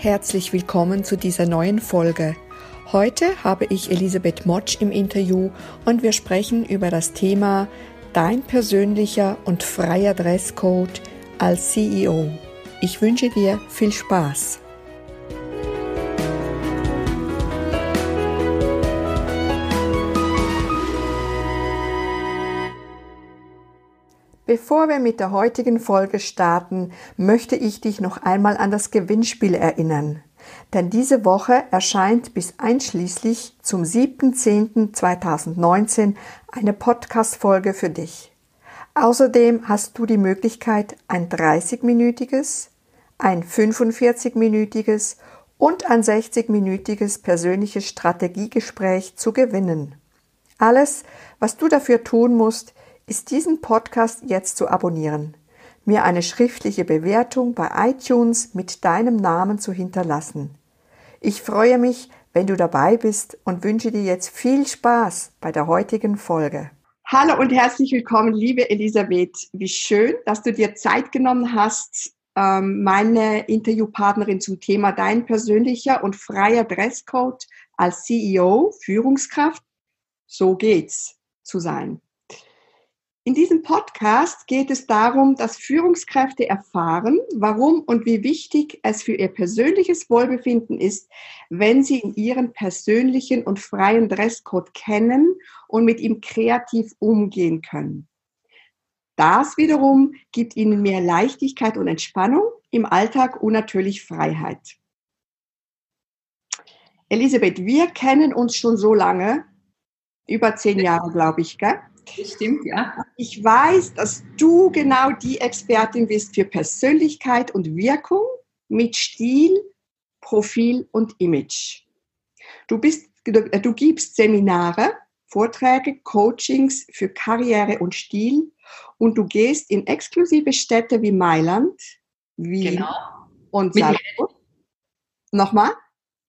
Herzlich willkommen zu dieser neuen Folge. Heute habe ich Elisabeth Motsch im Interview und wir sprechen über das Thema Dein persönlicher und freier Dresscode als CEO. Ich wünsche dir viel Spaß. Bevor wir mit der heutigen Folge starten, möchte ich dich noch einmal an das Gewinnspiel erinnern. Denn diese Woche erscheint bis einschließlich zum 7.10.2019 eine Podcast-Folge für dich. Außerdem hast du die Möglichkeit, ein 30-minütiges, ein 45-minütiges und ein 60-minütiges persönliches Strategiegespräch zu gewinnen. Alles, was du dafür tun musst, ist diesen Podcast jetzt zu abonnieren, mir eine schriftliche Bewertung bei iTunes mit deinem Namen zu hinterlassen. Ich freue mich, wenn du dabei bist und wünsche dir jetzt viel Spaß bei der heutigen Folge. Hallo und herzlich willkommen, liebe Elisabeth. Wie schön, dass du dir Zeit genommen hast, ähm, meine Interviewpartnerin zum Thema dein persönlicher und freier Dresscode als CEO, Führungskraft, so geht's zu sein. In diesem Podcast geht es darum, dass Führungskräfte erfahren, warum und wie wichtig es für ihr persönliches Wohlbefinden ist, wenn sie in ihren persönlichen und freien Dresscode kennen und mit ihm kreativ umgehen können. Das wiederum gibt ihnen mehr Leichtigkeit und Entspannung im Alltag und natürlich Freiheit. Elisabeth, wir kennen uns schon so lange, über zehn Jahre, glaube ich, gell? Das stimmt, ja. Ich weiß, dass du genau die Expertin bist für Persönlichkeit und Wirkung mit Stil, Profil und Image. Du, bist, du gibst Seminare, Vorträge, Coachings für Karriere und Stil und du gehst in exklusive Städte wie Mailand, Wien genau. und Salzburg. Nochmal?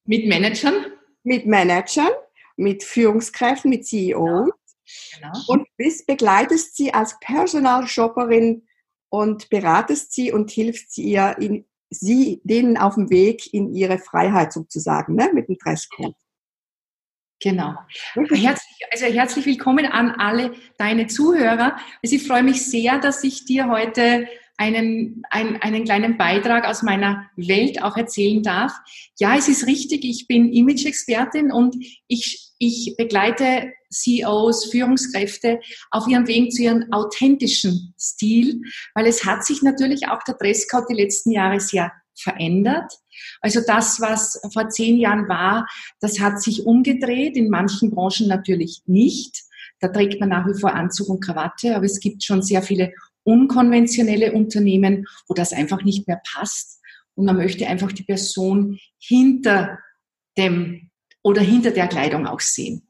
Mit Managern? Mit Managern, mit Führungskräften, mit CEOs. Genau. Genau. Und bist, begleitest sie als Personalshopperin und beratest sie und hilfst sie ihr in, sie denen auf dem Weg in ihre Freiheit sozusagen, ne, mit dem Dresscode. Genau. Herzlich, also herzlich willkommen an alle deine Zuhörer. Also ich freue mich sehr, dass ich dir heute einen, einen, einen kleinen Beitrag aus meiner Welt auch erzählen darf. Ja, es ist richtig, ich bin Image-Expertin und ich, ich begleite CEOs, Führungskräfte auf ihrem Weg zu ihrem authentischen Stil, weil es hat sich natürlich auch der Dresscode die letzten Jahre sehr verändert. Also das, was vor zehn Jahren war, das hat sich umgedreht, in manchen Branchen natürlich nicht. Da trägt man nach wie vor Anzug und Krawatte, aber es gibt schon sehr viele unkonventionelle Unternehmen, wo das einfach nicht mehr passt. Und man möchte einfach die Person hinter dem oder hinter der Kleidung auch sehen.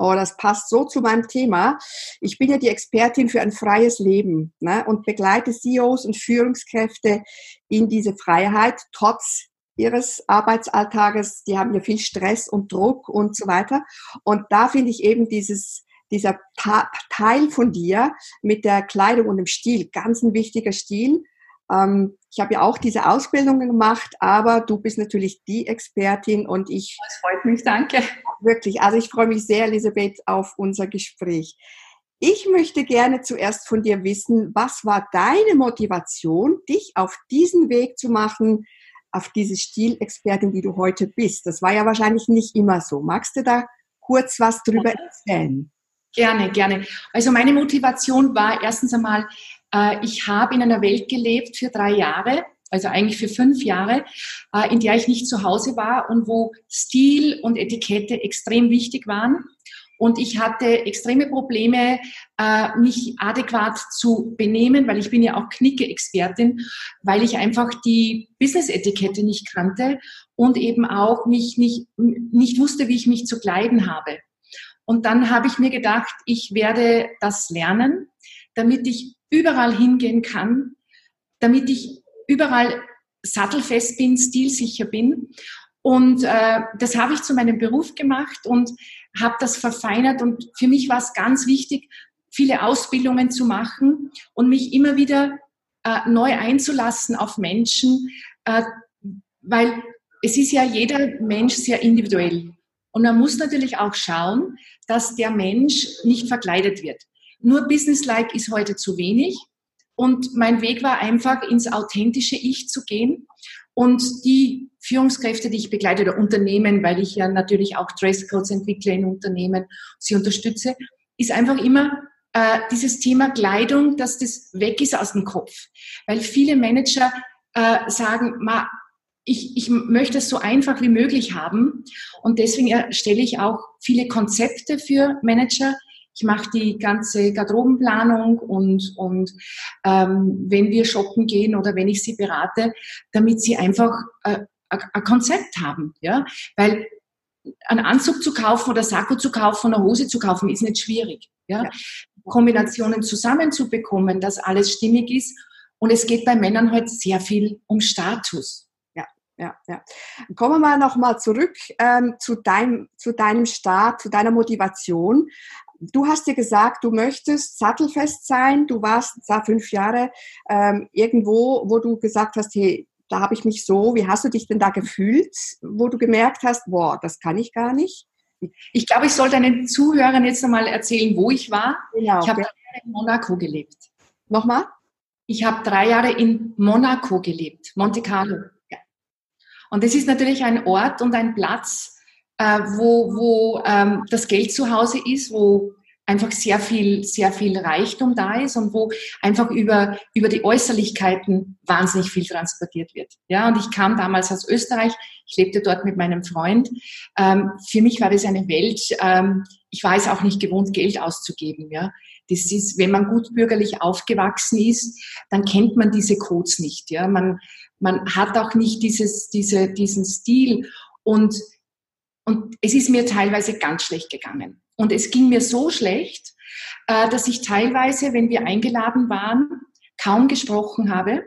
Oh, das passt so zu meinem Thema. Ich bin ja die Expertin für ein freies Leben ne, und begleite CEOs und Führungskräfte in diese Freiheit, trotz ihres Arbeitsalltages. Die haben ja viel Stress und Druck und so weiter. Und da finde ich eben dieses, dieser Teil von dir mit der Kleidung und dem Stil, ganz ein wichtiger Stil. Ähm, ich habe ja auch diese Ausbildungen gemacht, aber du bist natürlich die Expertin und ich. Das freut mich, danke. Wirklich, also ich freue mich sehr, Elisabeth, auf unser Gespräch. Ich möchte gerne zuerst von dir wissen, was war deine Motivation, dich auf diesen Weg zu machen, auf diese Stilexpertin, die du heute bist? Das war ja wahrscheinlich nicht immer so. Magst du da kurz was drüber erzählen? Gerne, gerne. Also meine Motivation war erstens einmal, ich habe in einer Welt gelebt für drei Jahre, also eigentlich für fünf Jahre, äh, in der ich nicht zu Hause war und wo Stil und Etikette extrem wichtig waren. Und ich hatte extreme Probleme, äh, mich adäquat zu benehmen, weil ich bin ja auch Knicke-Expertin, weil ich einfach die Business-Etikette nicht kannte und eben auch mich nicht, nicht wusste, wie ich mich zu kleiden habe. Und dann habe ich mir gedacht, ich werde das lernen, damit ich überall hingehen kann, damit ich überall sattelfest bin, stilsicher bin. Und äh, das habe ich zu meinem Beruf gemacht und habe das verfeinert. Und für mich war es ganz wichtig, viele Ausbildungen zu machen und mich immer wieder äh, neu einzulassen auf Menschen, äh, weil es ist ja jeder Mensch sehr individuell. Und man muss natürlich auch schauen, dass der Mensch nicht verkleidet wird. Nur Businesslike ist heute zu wenig. Und mein Weg war einfach, ins authentische Ich zu gehen. Und die Führungskräfte, die ich begleite, oder Unternehmen, weil ich ja natürlich auch Dresscodes entwickle in Unternehmen, sie unterstütze, ist einfach immer äh, dieses Thema Kleidung, dass das weg ist aus dem Kopf. Weil viele Manager äh, sagen, ma, ich, ich möchte es so einfach wie möglich haben. Und deswegen erstelle ich auch viele Konzepte für Manager. Ich mache die ganze Garderobenplanung und, und ähm, wenn wir shoppen gehen oder wenn ich sie berate, damit sie einfach äh, ein Konzept haben. Ja? Weil einen Anzug zu kaufen oder Sakko zu kaufen, eine Hose zu kaufen, ist nicht schwierig. Ja? ja. Kombinationen zusammenzubekommen, dass alles stimmig ist. Und es geht bei Männern heute halt sehr viel um Status. Ja, ja, ja. Kommen wir mal nochmal zurück ähm, zu, deinem, zu deinem Start, zu deiner Motivation. Du hast dir gesagt, du möchtest sattelfest sein. Du warst da fünf Jahre ähm, irgendwo, wo du gesagt hast, hey, da habe ich mich so, wie hast du dich denn da gefühlt, wo du gemerkt hast, boah, das kann ich gar nicht? Ich glaube, ich sollte deinen Zuhörern jetzt nochmal erzählen, wo ich war. Genau, ich habe drei Jahre in Monaco gelebt. Nochmal? Ich habe drei Jahre in Monaco gelebt, Monte Carlo. Ja. Und das ist natürlich ein Ort und ein Platz, äh, wo, wo ähm, das Geld zu Hause ist, wo einfach sehr viel, sehr viel Reichtum da ist und wo einfach über, über die Äußerlichkeiten wahnsinnig viel transportiert wird. Ja, und ich kam damals aus Österreich, ich lebte dort mit meinem Freund. Ähm, für mich war das eine Welt, ähm, ich war es auch nicht gewohnt, Geld auszugeben. Ja, das ist, wenn man gut bürgerlich aufgewachsen ist, dann kennt man diese Codes nicht. Ja, man, man hat auch nicht dieses, diese, diesen Stil und und es ist mir teilweise ganz schlecht gegangen. Und es ging mir so schlecht, äh, dass ich teilweise, wenn wir eingeladen waren, kaum gesprochen habe,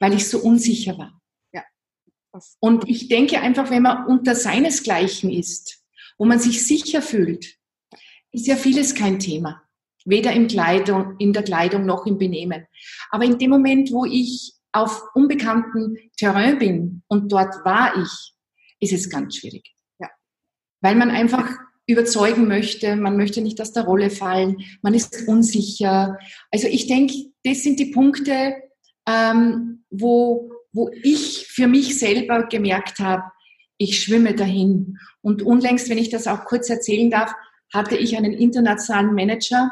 weil ich so unsicher war. Ja. Und ich denke einfach, wenn man unter seinesgleichen ist, wo man sich sicher fühlt, ist ja vieles kein Thema. Weder in, Kleidung, in der Kleidung noch im Benehmen. Aber in dem Moment, wo ich auf unbekanntem Terrain bin und dort war ich, ist es ganz schwierig. Weil man einfach überzeugen möchte, man möchte nicht aus der Rolle fallen, man ist unsicher. Also ich denke, das sind die Punkte, ähm, wo, wo ich für mich selber gemerkt habe, ich schwimme dahin. Und unlängst, wenn ich das auch kurz erzählen darf, hatte ich einen internationalen Manager.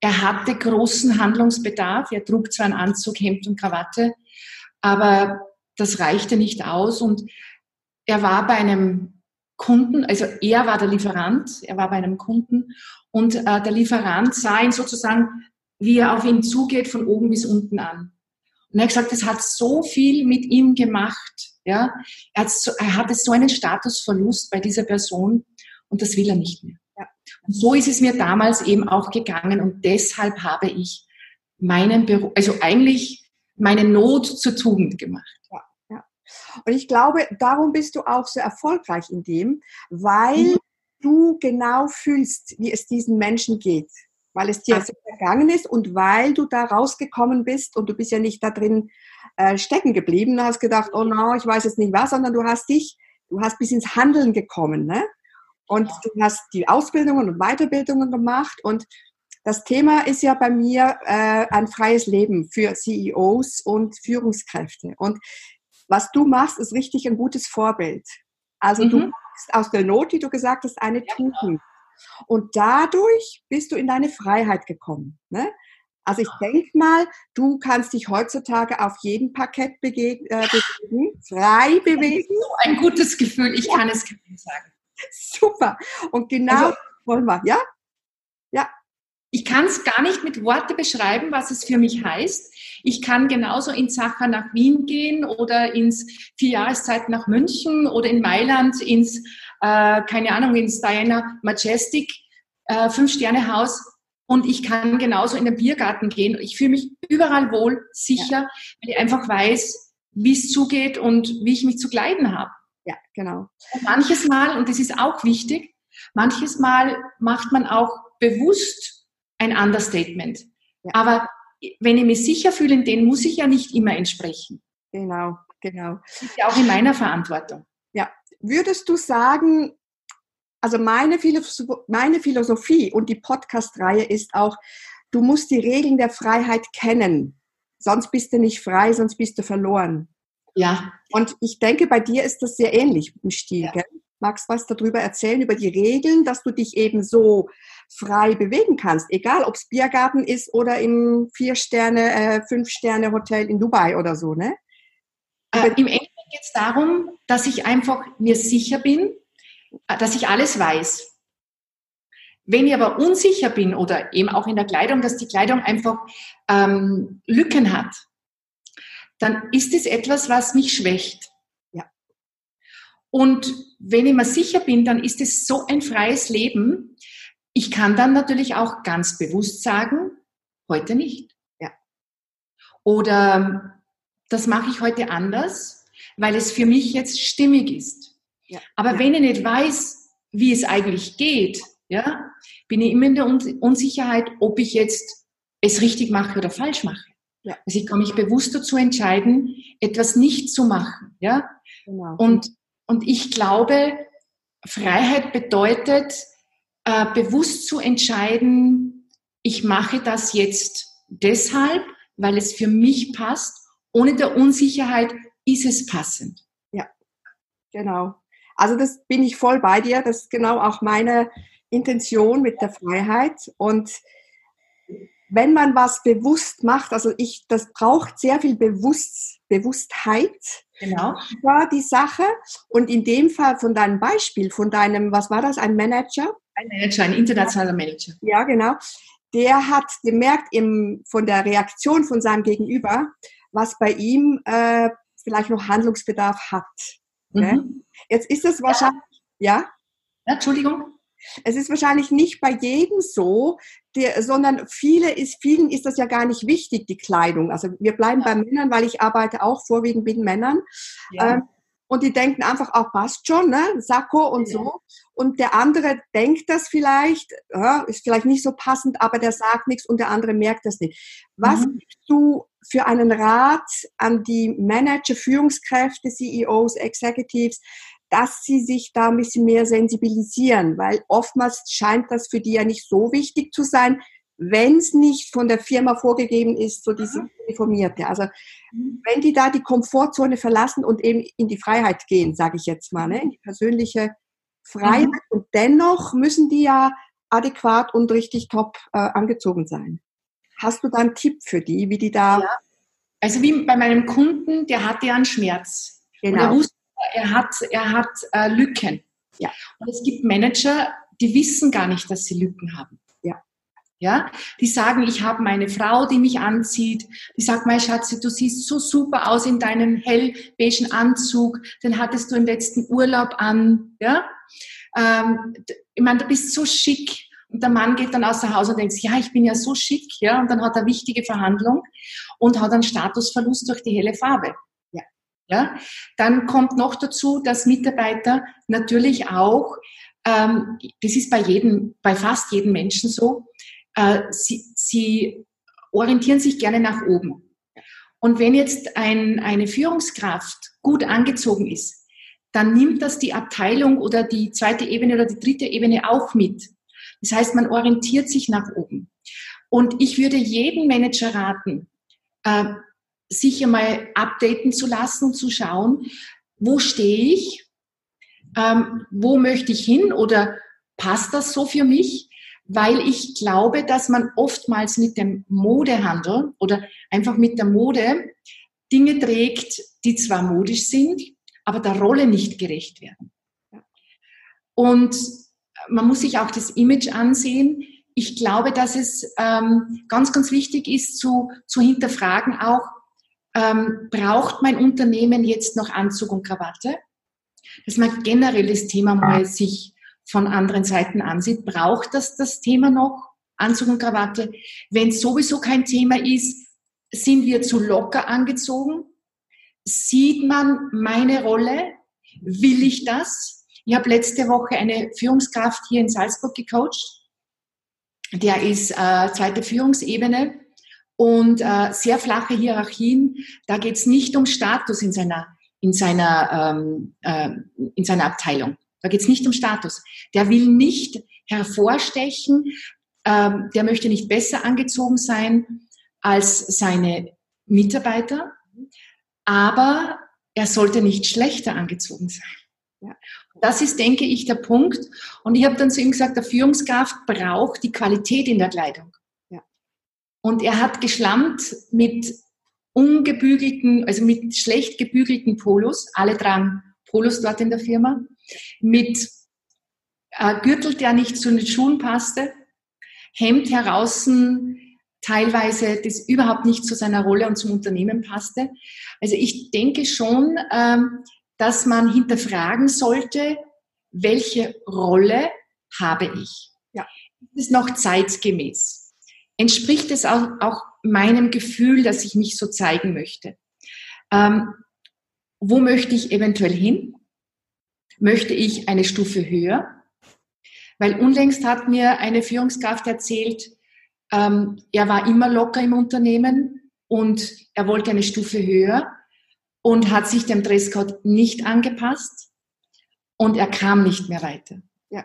Er hatte großen Handlungsbedarf. Er trug zwar einen Anzug, Hemd und Krawatte, aber das reichte nicht aus. Und er war bei einem Kunden, also er war der Lieferant, er war bei einem Kunden und äh, der Lieferant sah ihn sozusagen, wie er auf ihn zugeht, von oben bis unten an. Und er hat gesagt, das hat so viel mit ihm gemacht. Ja? Er, hat so, er hatte so einen Statusverlust bei dieser Person und das will er nicht mehr. Ja. Und so ist es mir damals eben auch gegangen und deshalb habe ich meinen Beruf, also eigentlich meine Not zur Tugend gemacht. Und ich glaube, darum bist du auch so erfolgreich in dem, weil mhm. du genau fühlst, wie es diesen Menschen geht. Weil es dir so vergangen ist und weil du da rausgekommen bist und du bist ja nicht da drin äh, stecken geblieben und hast gedacht, oh no, ich weiß jetzt nicht was, sondern du hast dich, du hast bis ins Handeln gekommen, ne? Und ja. du hast die Ausbildungen und Weiterbildungen gemacht und das Thema ist ja bei mir äh, ein freies Leben für CEOs und Führungskräfte. Und was du machst, ist richtig ein gutes Vorbild. Also mhm. du machst aus der Not, die du gesagt hast, eine ja, Tugend. Genau. Und dadurch bist du in deine Freiheit gekommen. Ne? Also ich denke mal, du kannst dich heutzutage auf jedem Parkett bewegen, äh, bewegen frei bewegen. So ein gutes Gefühl, ich ja. kann es sagen. Super. Und genau also, wollen wir? Ja. Ich kann es gar nicht mit Worte beschreiben, was es für mich heißt. Ich kann genauso in Sacher nach Wien gehen oder ins vier Jahreszeit nach München oder in Mailand ins, äh, keine Ahnung, ins Diana Majestic äh, Fünf-Sterne-Haus und ich kann genauso in den Biergarten gehen. Ich fühle mich überall wohl, sicher, ja. weil ich einfach weiß, wie es zugeht und wie ich mich zu kleiden habe. Ja, genau. Und manches Mal, und das ist auch wichtig, manches Mal macht man auch bewusst ein Understatement. Ja. Aber wenn ich mich sicher fühle, denen muss ich ja nicht immer entsprechen. Genau. genau. Das ist ja auch in meiner Verantwortung. Ja. Würdest du sagen, also meine, Philosoph meine Philosophie und die Podcast-Reihe ist auch, du musst die Regeln der Freiheit kennen. Sonst bist du nicht frei, sonst bist du verloren. Ja. Und ich denke, bei dir ist das sehr ähnlich im Stil. Ja. Magst du was darüber erzählen, über die Regeln, dass du dich eben so frei bewegen kannst, egal ob es Biergarten ist oder im Vier-Sterne, äh, Fünf-Sterne-Hotel in Dubai oder so, ne? Äh, Im Endeffekt geht es darum, dass ich einfach mir sicher bin, äh, dass ich alles weiß. Wenn ich aber unsicher bin oder eben auch in der Kleidung, dass die Kleidung einfach ähm, Lücken hat, dann ist es etwas, was mich schwächt. Und wenn ich mir sicher bin, dann ist es so ein freies Leben. Ich kann dann natürlich auch ganz bewusst sagen, heute nicht. Ja. Oder das mache ich heute anders, weil es für mich jetzt stimmig ist. Ja. Aber ja. wenn ich nicht weiß, wie es eigentlich geht, ja, bin ich immer in der Unsicherheit, ob ich jetzt es richtig mache oder falsch mache. Ja. Also ich kann mich bewusst dazu entscheiden, etwas nicht zu machen. Ja? Genau. Und, und ich glaube, Freiheit bedeutet, äh, bewusst zu entscheiden, ich mache das jetzt deshalb, weil es für mich passt, ohne der Unsicherheit, ist es passend. Ja, genau. Also das bin ich voll bei dir. Das ist genau auch meine Intention mit der Freiheit. Und wenn man was bewusst macht, also ich, das braucht sehr viel Bewusst, Bewusstheit. Genau. War die Sache. Und in dem Fall von deinem Beispiel, von deinem, was war das, ein Manager? Ein Manager, ein internationaler Manager. Ja, genau. Der hat gemerkt im, von der Reaktion von seinem Gegenüber, was bei ihm äh, vielleicht noch Handlungsbedarf hat. Mhm. Jetzt ist es wahrscheinlich, ja? ja? ja Entschuldigung. Es ist wahrscheinlich nicht bei jedem so, der, sondern viele ist, vielen ist das ja gar nicht wichtig, die Kleidung. Also wir bleiben ja. bei Männern, weil ich arbeite auch vorwiegend mit Männern. Ja. Ähm, und die denken einfach, auch passt schon, ne? Sakko und ja. so. Und der andere denkt das vielleicht, ja, ist vielleicht nicht so passend, aber der sagt nichts und der andere merkt das nicht. Was mhm. gibst du für einen Rat an die Manager, Führungskräfte, CEOs, Executives, dass sie sich da ein bisschen mehr sensibilisieren, weil oftmals scheint das für die ja nicht so wichtig zu sein, wenn es nicht von der Firma vorgegeben ist, so diese Informierte. Also mhm. wenn die da die Komfortzone verlassen und eben in die Freiheit gehen, sage ich jetzt mal, ne, in die persönliche Freiheit mhm. und dennoch müssen die ja adäquat und richtig top äh, angezogen sein. Hast du da einen Tipp für die, wie die da? Ja. Also wie bei meinem Kunden, der hatte ja einen Schmerz. Genau. Und er wusste, er hat, er hat äh, Lücken. Ja. Und es gibt Manager, die wissen gar nicht, dass sie Lücken haben. Ja. Ja, die sagen, ich habe meine Frau, die mich anzieht. Die sagt, mein Schatz, du siehst so super aus in deinem hellbeigen Anzug. Den hattest du im letzten Urlaub an. Ja, ähm, ich meine, du bist so schick. Und der Mann geht dann außer Haus und denkt, ja, ich bin ja so schick, ja, und dann hat er wichtige Verhandlung und hat einen Statusverlust durch die helle Farbe. Ja? Dann kommt noch dazu, dass Mitarbeiter natürlich auch, ähm, das ist bei jedem, bei fast jedem Menschen so, äh, sie, sie orientieren sich gerne nach oben. Und wenn jetzt ein, eine Führungskraft gut angezogen ist, dann nimmt das die Abteilung oder die zweite Ebene oder die dritte Ebene auch mit. Das heißt, man orientiert sich nach oben. Und ich würde jedem Manager raten, äh, sich einmal updaten zu lassen zu schauen, wo stehe ich, ähm, wo möchte ich hin oder passt das so für mich? Weil ich glaube, dass man oftmals mit dem Modehandel oder einfach mit der Mode Dinge trägt, die zwar modisch sind, aber der Rolle nicht gerecht werden. Und man muss sich auch das Image ansehen. Ich glaube, dass es ähm, ganz, ganz wichtig ist zu, zu hinterfragen auch, ähm, braucht mein Unternehmen jetzt noch Anzug und Krawatte? Dass man generell das Thema mal sich von anderen Seiten ansieht. Braucht das das Thema noch? Anzug und Krawatte? Wenn es sowieso kein Thema ist, sind wir zu locker angezogen? Sieht man meine Rolle? Will ich das? Ich habe letzte Woche eine Führungskraft hier in Salzburg gecoacht. Der ist äh, zweite Führungsebene und äh, sehr flache Hierarchien. Da geht es nicht um Status in seiner in seiner, ähm, äh, in seiner Abteilung. Da geht es nicht um Status. Der will nicht hervorstechen, ähm, der möchte nicht besser angezogen sein als seine Mitarbeiter, aber er sollte nicht schlechter angezogen sein. Ja. Das ist, denke ich, der Punkt. Und ich habe dann zu ihm gesagt, der Führungskraft braucht die Qualität in der Kleidung. Und er hat geschlammt mit ungebügelten, also mit schlecht gebügelten Polos. Alle tragen Polos dort in der Firma. Mit äh, Gürtel, der nicht zu den Schuhen passte. Hemd heraus, teilweise, das überhaupt nicht zu seiner Rolle und zum Unternehmen passte. Also ich denke schon, ähm, dass man hinterfragen sollte, welche Rolle habe ich? Ja. Ist es noch zeitgemäß? Entspricht es auch, auch meinem Gefühl, dass ich mich so zeigen möchte? Ähm, wo möchte ich eventuell hin? Möchte ich eine Stufe höher? Weil unlängst hat mir eine Führungskraft erzählt, ähm, er war immer locker im Unternehmen und er wollte eine Stufe höher und hat sich dem Dresscode nicht angepasst und er kam nicht mehr weiter. Ja.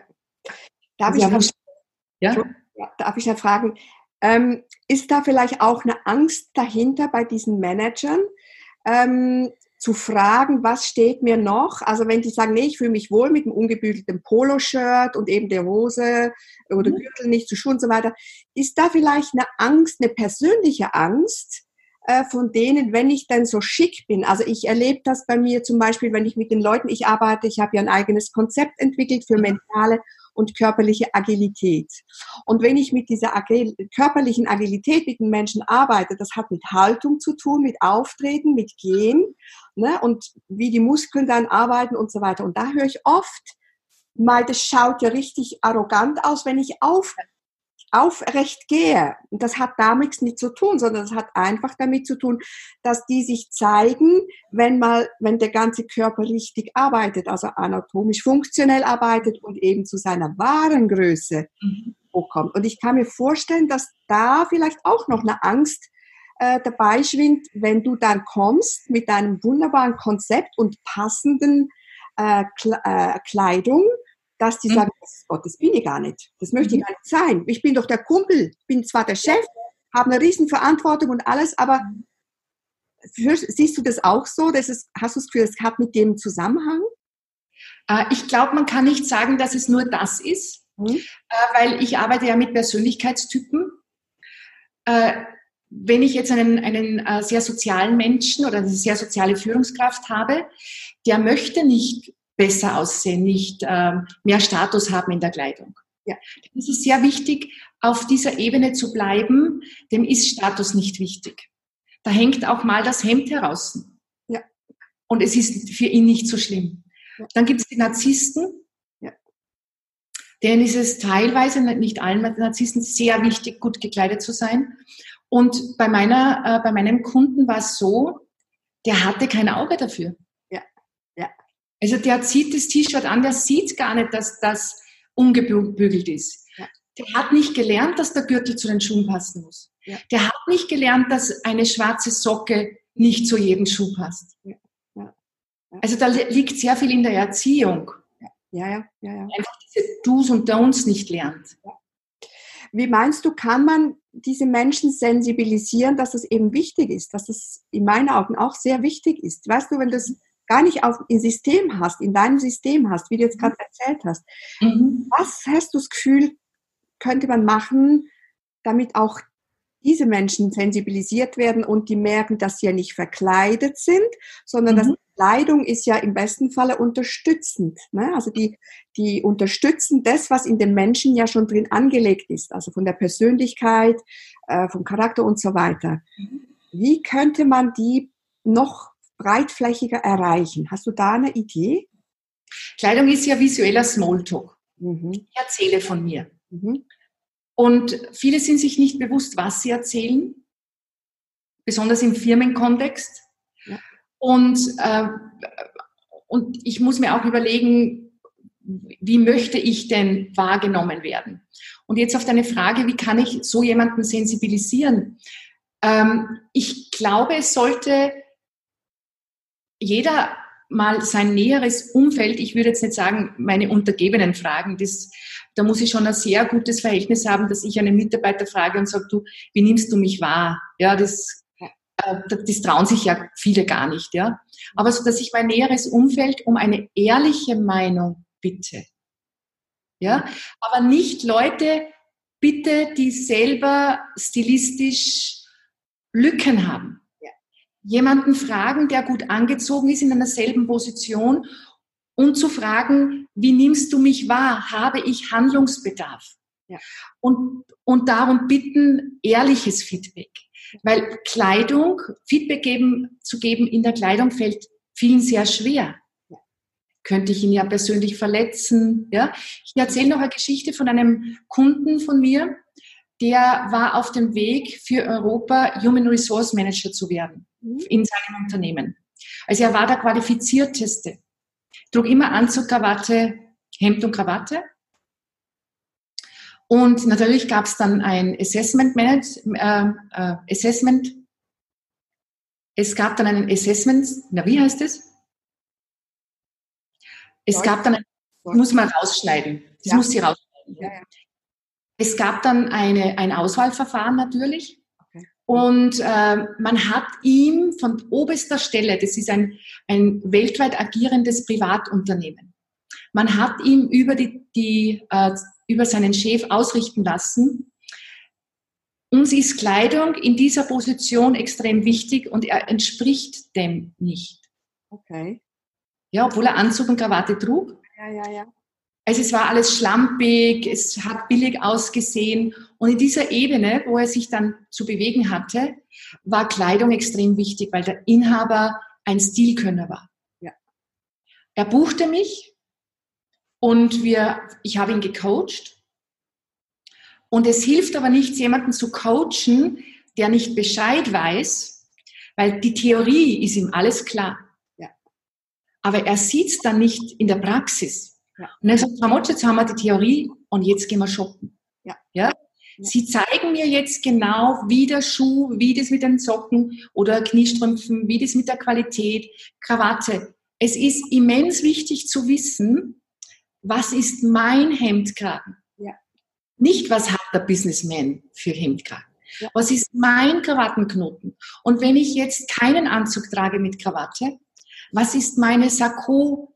Darf, also ich? Ja, darf ich da fragen, ähm, ist da vielleicht auch eine Angst dahinter bei diesen Managern, ähm, zu fragen, was steht mir noch? Also wenn die sagen, nee, ich fühle mich wohl mit einem ungebügelten Poloshirt und eben der Hose oder mhm. Gürtel nicht zu Schuhen und so weiter, ist da vielleicht eine Angst, eine persönliche Angst, äh, von denen, wenn ich dann so schick bin. Also ich erlebe das bei mir zum Beispiel, wenn ich mit den Leuten, ich arbeite, ich habe ja ein eigenes Konzept entwickelt für mentale und körperliche Agilität. Und wenn ich mit dieser Agil körperlichen Agilität mit den Menschen arbeite, das hat mit Haltung zu tun, mit Auftreten, mit Gehen ne, und wie die Muskeln dann arbeiten und so weiter. Und da höre ich oft mal, das schaut ja richtig arrogant aus, wenn ich auf aufrecht gehe. Und das hat damit nichts zu tun, sondern das hat einfach damit zu tun, dass die sich zeigen, wenn mal, wenn der ganze Körper richtig arbeitet, also anatomisch funktionell arbeitet und eben zu seiner wahren Größe mhm. kommt. Und ich kann mir vorstellen, dass da vielleicht auch noch eine Angst äh, dabei schwingt, wenn du dann kommst mit deinem wunderbaren Konzept und passenden äh, äh Kleidung dass die mhm. sagen, Gott, das bin ich gar nicht. Das möchte ich mhm. gar nicht sein. Ich bin doch der Kumpel, bin zwar der Chef, habe eine riesen Verantwortung und alles, aber siehst du das auch so? Dass es, hast du das Gefühl, es hat mit dem Zusammenhang? Äh, ich glaube, man kann nicht sagen, dass es nur das ist, mhm. Weil ich arbeite ja mit Persönlichkeitstypen. Äh, wenn ich jetzt einen, einen sehr sozialen Menschen oder eine sehr soziale Führungskraft habe, der möchte nicht besser aussehen, nicht ähm, mehr Status haben in der Kleidung. Ja, es ist sehr wichtig, auf dieser Ebene zu bleiben. Dem ist Status nicht wichtig. Da hängt auch mal das Hemd heraus. Ja. Und es ist für ihn nicht so schlimm. Ja. Dann gibt es die Narzissten. Ja. Denen ist es teilweise, nicht allen Narzissten, sehr wichtig, gut gekleidet zu sein. Und bei, meiner, äh, bei meinem Kunden war es so, der hatte kein Auge dafür. Also der zieht das T-Shirt an, der sieht gar nicht, dass das ungebügelt ist. Ja. Der hat nicht gelernt, dass der Gürtel zu den Schuhen passen muss. Ja. Der hat nicht gelernt, dass eine schwarze Socke nicht zu jedem Schuh passt. Ja. Also da liegt sehr viel in der Erziehung. Ja, ja, ja. ja. Einfach diese Do's und Don'ts nicht lernt. Wie meinst du, kann man diese Menschen sensibilisieren, dass das eben wichtig ist, dass das in meinen Augen auch sehr wichtig ist? Weißt du, wenn das gar nicht auf, im System hast, in deinem System hast, wie du jetzt gerade erzählt hast. Mhm. Was hast du das Gefühl, könnte man machen, damit auch diese Menschen sensibilisiert werden und die merken, dass sie ja nicht verkleidet sind, sondern mhm. dass Kleidung ist ja im besten Falle unterstützend. Ne? Also die, die unterstützen das, was in den Menschen ja schon drin angelegt ist, also von der Persönlichkeit, äh, vom Charakter und so weiter. Mhm. Wie könnte man die noch breitflächiger erreichen? Hast du da eine Idee? Kleidung ist ja visueller Smalltalk. Mhm. Ich erzähle von mir. Mhm. Und viele sind sich nicht bewusst, was sie erzählen, besonders im Firmenkontext. Ja. Und, äh, und ich muss mir auch überlegen, wie möchte ich denn wahrgenommen werden? Und jetzt auf deine Frage, wie kann ich so jemanden sensibilisieren? Ähm, ich glaube, es sollte jeder mal sein näheres Umfeld, ich würde jetzt nicht sagen, meine Untergebenen fragen, das, da muss ich schon ein sehr gutes Verhältnis haben, dass ich einen Mitarbeiter frage und sage, du, wie nimmst du mich wahr? Ja, das, äh, das trauen sich ja viele gar nicht, ja. Aber so, dass ich mein näheres Umfeld um eine ehrliche Meinung bitte. Ja, aber nicht Leute bitte, die selber stilistisch Lücken haben jemanden fragen, der gut angezogen ist in einer selben Position und zu fragen, wie nimmst du mich wahr? Habe ich Handlungsbedarf? Ja. Und, und darum bitten, ehrliches Feedback. Weil Kleidung, Feedback geben, zu geben in der Kleidung fällt vielen sehr schwer. Ja. Könnte ich ihn ja persönlich verletzen? Ja? Ich erzähle noch eine Geschichte von einem Kunden von mir, der war auf dem Weg für Europa Human Resource Manager zu werden mhm. in seinem Unternehmen. Also er war der qualifizierteste. Trug immer Anzug, Krawatte, Hemd und Krawatte. Und natürlich gab es dann ein Assessment Manage, äh, äh, Assessment. Es gab dann einen Assessment, na wie heißt es? Es gab dann, ein, muss man rausschneiden. Das ja. muss sie rausschneiden. Ja, ja. Es gab dann eine, ein Auswahlverfahren natürlich. Und äh, man hat ihm von oberster Stelle, das ist ein, ein weltweit agierendes Privatunternehmen, man hat ihm über, die, die, äh, über seinen Chef ausrichten lassen, uns ist Kleidung in dieser Position extrem wichtig und er entspricht dem nicht. Okay. Ja, obwohl er Anzug und Krawatte trug. Ja, ja, ja. Also es war alles schlampig, es hat billig ausgesehen. Und in dieser Ebene, wo er sich dann zu bewegen hatte, war Kleidung extrem wichtig, weil der Inhaber ein Stilkönner war. Ja. Er buchte mich und wir, ich habe ihn gecoacht. Und es hilft aber nichts, jemanden zu coachen, der nicht Bescheid weiß, weil die Theorie ist ihm alles klar. Ja. Aber er sieht es dann nicht in der Praxis. Ja. Und dann sagt Frau jetzt haben wir die Theorie und jetzt gehen wir shoppen. Ja. ja. Sie zeigen mir jetzt genau, wie der Schuh, wie das mit den Socken oder Kniestrümpfen, wie das mit der Qualität, Krawatte. Es ist immens wichtig zu wissen, was ist mein Hemdkragen? Ja. Nicht, was hat der Businessman für Hemdkragen? Ja. Was ist mein Krawattenknoten? Und wenn ich jetzt keinen Anzug trage mit Krawatte, was ist meine Sakko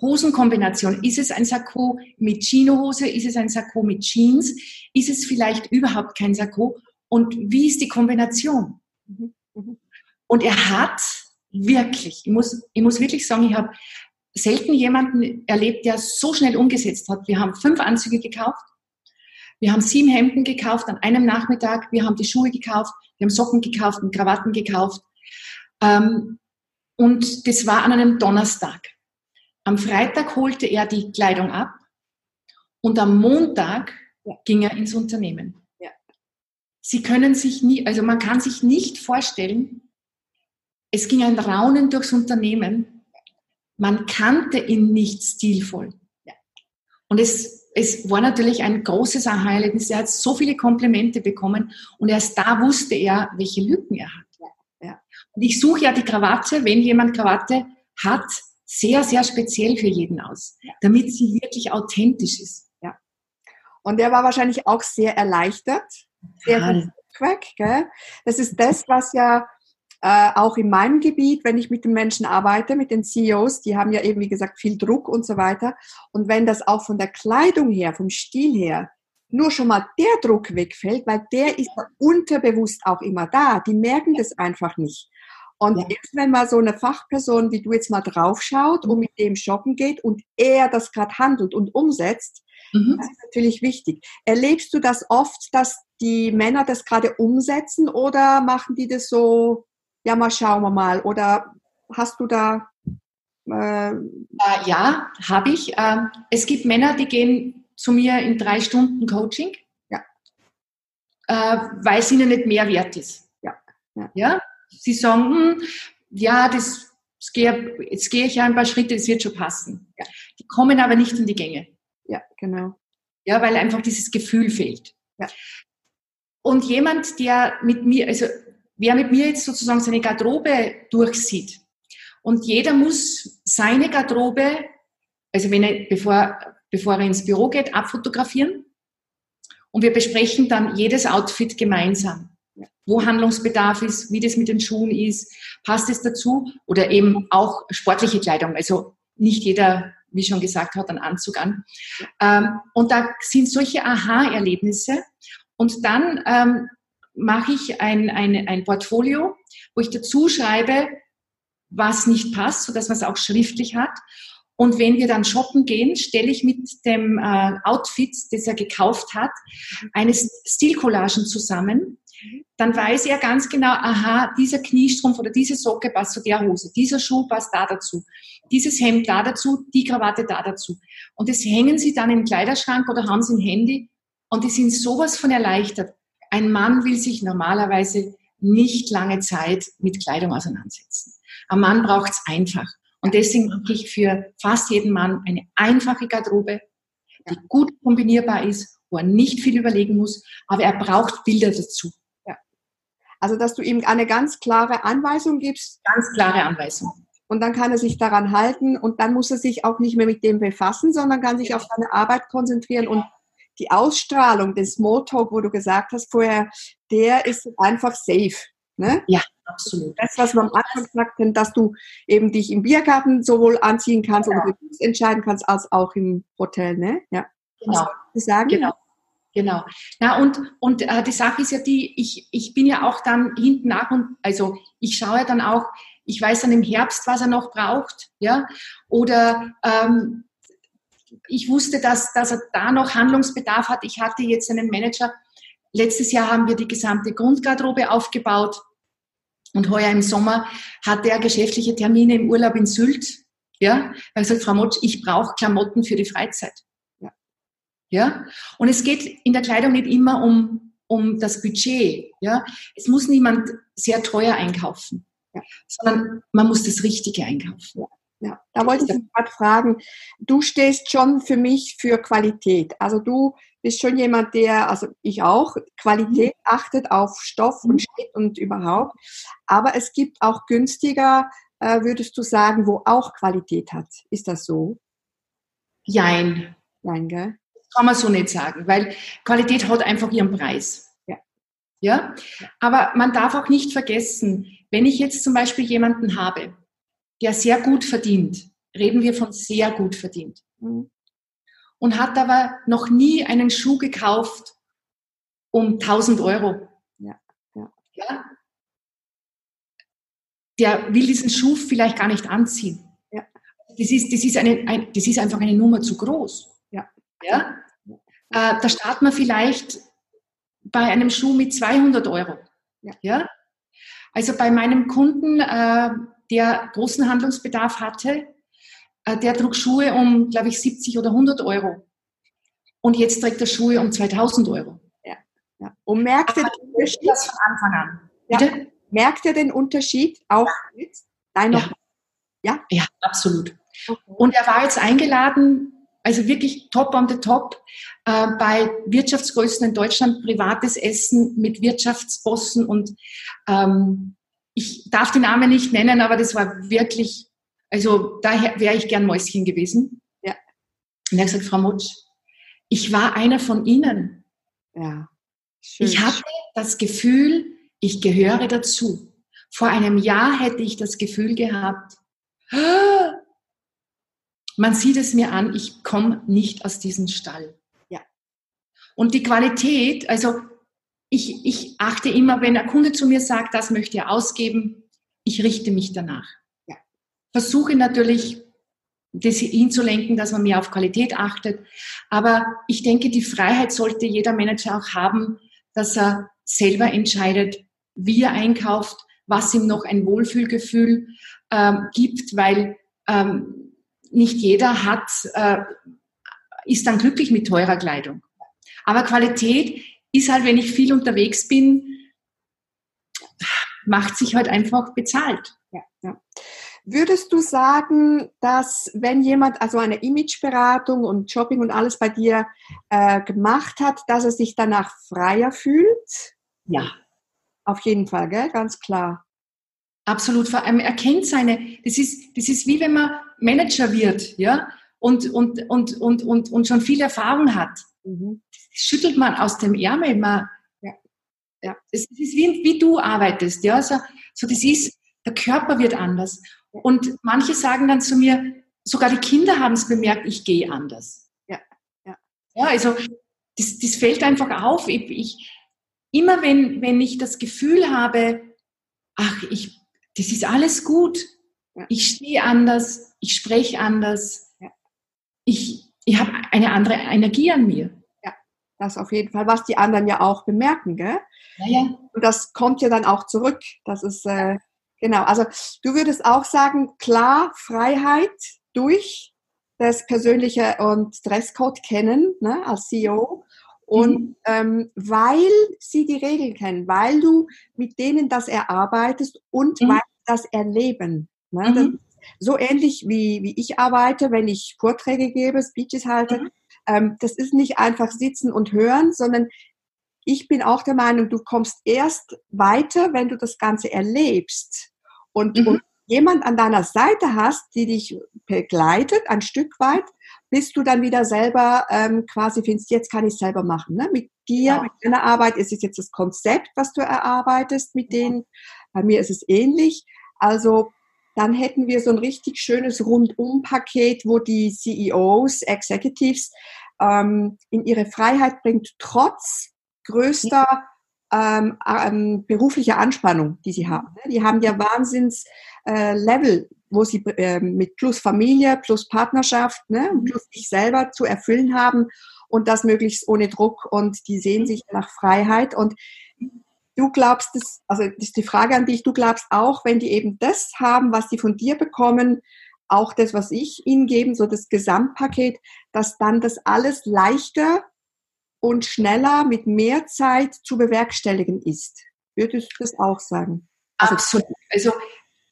Hosenkombination. Ist es ein Sakko mit Chinohose? Ist es ein Sakko mit Jeans? Ist es vielleicht überhaupt kein Sakko? Und wie ist die Kombination? Mhm. Mhm. Und er hat wirklich, ich muss, ich muss wirklich sagen, ich habe selten jemanden erlebt, der so schnell umgesetzt hat. Wir haben fünf Anzüge gekauft. Wir haben sieben Hemden gekauft an einem Nachmittag. Wir haben die Schuhe gekauft. Wir haben Socken gekauft und Krawatten gekauft. Ähm, und das war an einem Donnerstag. Am Freitag holte er die Kleidung ab und am Montag ja. ging er ins Unternehmen. Ja. Sie können sich nie, also man kann sich nicht vorstellen, es ging ein Raunen durchs Unternehmen. Man kannte ihn nicht stilvoll. Ja. Und es, es war natürlich ein großes Aha-Erlebnis. Er hat so viele Komplimente bekommen und erst da wusste er, welche Lücken er hat. Und ich suche ja die Krawatte, wenn jemand Krawatte hat, sehr, sehr speziell für jeden aus, damit sie wirklich authentisch ist. Ja. Und er war wahrscheinlich auch sehr erleichtert. Sehr Crack, gell? Das ist das, was ja äh, auch in meinem Gebiet, wenn ich mit den Menschen arbeite, mit den CEOs, die haben ja eben, wie gesagt, viel Druck und so weiter. Und wenn das auch von der Kleidung her, vom Stil her, nur schon mal der Druck wegfällt, weil der ist unterbewusst auch immer da. Die merken das einfach nicht. Und ja. erst wenn mal so eine Fachperson wie du jetzt mal draufschaut und mit dem shoppen geht und er das gerade handelt und umsetzt, mhm. das ist natürlich wichtig. Erlebst du das oft, dass die Männer das gerade umsetzen oder machen die das so, ja mal schauen wir mal, oder hast du da... Äh, äh ja, habe ich. Ähm, es gibt Männer, die gehen zu mir in drei Stunden Coaching, ja. Äh, weil es ihnen nicht mehr wert ist. Ja. ja. ja? Sie sagen, hm, ja, das, das gehe, jetzt gehe ich ja ein paar Schritte, das wird schon passen. Ja. Die kommen aber nicht in die Gänge. Ja, genau. Ja, weil einfach dieses Gefühl fehlt. Ja. Und jemand, der mit mir, also wer mit mir jetzt sozusagen seine Garderobe durchsieht Und jeder muss seine Garderobe, also wenn er, bevor, bevor er ins Büro geht, abfotografieren. Und wir besprechen dann jedes Outfit gemeinsam. Wo Handlungsbedarf ist, wie das mit den Schuhen ist, passt es dazu? Oder eben auch sportliche Kleidung. Also nicht jeder, wie schon gesagt, hat einen Anzug an. Ähm, und da sind solche Aha-Erlebnisse. Und dann ähm, mache ich ein, ein, ein Portfolio, wo ich dazu schreibe, was nicht passt, sodass man es auch schriftlich hat. Und wenn wir dann shoppen gehen, stelle ich mit dem äh, Outfit, das er gekauft hat, eine Stilcollagen zusammen. Dann weiß er ganz genau, aha, dieser Kniestrumpf oder diese Socke passt zu der Hose, dieser Schuh passt da dazu, dieses Hemd da dazu, die Krawatte da dazu. Und das hängen sie dann im Kleiderschrank oder haben sie ein Handy und die sind sowas von erleichtert. Ein Mann will sich normalerweise nicht lange Zeit mit Kleidung auseinandersetzen. Ein Mann braucht es einfach. Und deswegen mache ich für fast jeden Mann eine einfache Garderobe, die gut kombinierbar ist, wo er nicht viel überlegen muss, aber er braucht Bilder dazu. Also, dass du ihm eine ganz klare Anweisung gibst. Ganz klare Anweisung. Und dann kann er sich daran halten und dann muss er sich auch nicht mehr mit dem befassen, sondern kann sich auf seine Arbeit konzentrieren und die Ausstrahlung des Smalltalk, wo du gesagt hast vorher, der ist einfach safe. Ne? Ja, absolut. Das, was wir am Anfang sagten, dass du eben dich im Biergarten sowohl anziehen kannst ja. oder bewusst entscheiden kannst, als auch im Hotel, ne? Ja. Genau. Was sagen? Genau. Genau. Na und und äh, die Sache ist ja die, ich ich bin ja auch dann hinten nach und also ich schaue ja dann auch, ich weiß dann im Herbst, was er noch braucht, ja, oder ähm, ich wusste, dass, dass er da noch Handlungsbedarf hat. Ich hatte jetzt einen Manager. Letztes Jahr haben wir die gesamte Grundgarderobe aufgebaut. Und heuer im Sommer hatte er geschäftliche Termine im Urlaub in Sylt. Ja, er hat gesagt, Frau Motsch, ich brauche Klamotten für die Freizeit. Ja. Und es geht in der Kleidung nicht immer um, um das Budget. Ja. Es muss niemand sehr teuer einkaufen, ja. sondern man muss das Richtige einkaufen. Ja. Ja, da wollte ich gerade fragen, du stehst schon für mich für Qualität. Also du bist schon jemand, der, also ich auch, Qualität mhm. achtet auf Stoff und mhm. Schnitt und überhaupt. Aber es gibt auch günstiger, äh, würdest du sagen, wo auch Qualität hat. Ist das so? Jein. Nein, gell? Kann man so nicht sagen, weil Qualität hat einfach ihren Preis. Ja. Ja? Aber man darf auch nicht vergessen, wenn ich jetzt zum Beispiel jemanden habe, der sehr gut verdient, reden wir von sehr gut verdient, mhm. und hat aber noch nie einen Schuh gekauft um 1000 Euro. Ja, ja. ja? Der will diesen Schuh vielleicht gar nicht anziehen. Ja. Das, ist, das, ist eine, ein, das ist einfach eine Nummer zu groß. Ja. Äh, da startet man vielleicht bei einem Schuh mit 200 Euro. Ja. ja? Also bei meinem Kunden, äh, der großen Handlungsbedarf hatte, äh, der trug Schuhe um, glaube ich, 70 oder 100 Euro. Und jetzt trägt er Schuhe um 2000 Euro. Ja. ja. Und merkt er den Unterschied? Das von Anfang an. Ja. Merkt er den Unterschied auch? Nein, noch. Ja. ja, ja absolut. Okay. Und er war jetzt eingeladen, also wirklich top on the top, äh, bei Wirtschaftsgrößen in Deutschland, privates Essen mit Wirtschaftsbossen und ähm, ich darf die Namen nicht nennen, aber das war wirklich, also da wäre ich gern Mäuschen gewesen. Ja. Und er hat gesagt, Frau Mutsch, ich war einer von Ihnen. Ja. Schön. Ich hatte das Gefühl, ich gehöre dazu. Vor einem Jahr hätte ich das Gefühl gehabt, man sieht es mir an, ich komme nicht aus diesem Stall. Ja. Und die Qualität, also ich, ich achte immer, wenn ein Kunde zu mir sagt, das möchte er ausgeben, ich richte mich danach. Ja. Versuche natürlich, das hinzulenken, dass man mehr auf Qualität achtet. Aber ich denke, die Freiheit sollte jeder Manager auch haben, dass er selber entscheidet, wie er einkauft, was ihm noch ein Wohlfühlgefühl ähm, gibt, weil ähm, nicht jeder hat, äh, ist dann glücklich mit teurer Kleidung. Aber Qualität ist halt, wenn ich viel unterwegs bin, macht sich halt einfach bezahlt. Ja, ja. Würdest du sagen, dass wenn jemand also eine Imageberatung und Shopping und alles bei dir äh, gemacht hat, dass er sich danach freier fühlt? Ja. Auf jeden Fall, gell? Ganz klar. Absolut. Vor allem erkennt seine, das ist, das ist wie wenn man Manager wird, ja, und, und, und, und, und, und schon viel Erfahrung hat. Mhm. Schüttelt man aus dem Ärmel. Man, ja. Ja. Es ist wie, wie du arbeitest, ja. So, so das ist, der Körper wird anders. Und manche sagen dann zu mir, sogar die Kinder haben es bemerkt, ich gehe anders. Ja, ja. ja also das, das fällt einfach auf. Ich, ich, immer wenn, wenn ich das Gefühl habe, ach, ich, das ist alles gut, ja. ich stehe anders, ich spreche anders, ja. ich, ich habe eine andere Energie an mir. Ja, das auf jeden Fall, was die anderen ja auch bemerken, gell? Ja, ja. Und das kommt ja dann auch zurück. Das ist, äh, genau, also du würdest auch sagen, klar, Freiheit durch das persönliche und Dresscode kennen ne, als CEO und mhm. ähm, weil sie die Regeln kennen, weil du mit denen das erarbeitest und mhm. weil das erleben. Ne? Mhm. So ähnlich wie, wie ich arbeite, wenn ich Vorträge gebe, Speeches halte. Mhm. Ähm, das ist nicht einfach sitzen und hören, sondern ich bin auch der Meinung, du kommst erst weiter, wenn du das Ganze erlebst. Und, und mhm. jemand an deiner Seite hast, die dich begleitet, ein Stück weit, bis du dann wieder selber ähm, quasi findest, jetzt kann ich selber machen. Ne? Mit dir, ja. mit deiner Arbeit ist es jetzt das Konzept, was du erarbeitest mit denen. Bei mir ist es ähnlich. Also dann hätten wir so ein richtig schönes Rundum-Paket, wo die CEOs, Executives ähm, in ihre Freiheit bringt, trotz größter ähm, ähm, beruflicher Anspannung, die sie haben. Ne? Die haben ja Wahnsinns äh, wo sie äh, mit plus Familie, plus Partnerschaft, ne, mhm. plus sich selber zu erfüllen haben und das möglichst ohne Druck und die sehen sich nach Freiheit und du glaubst es, also das ist die Frage an dich, du glaubst auch, wenn die eben das haben, was sie von dir bekommen, auch das, was ich ihnen geben, so das Gesamtpaket, dass dann das alles leichter und schneller mit mehr Zeit zu bewerkstelligen ist. Würdest du das auch sagen? Also, Absolut. Also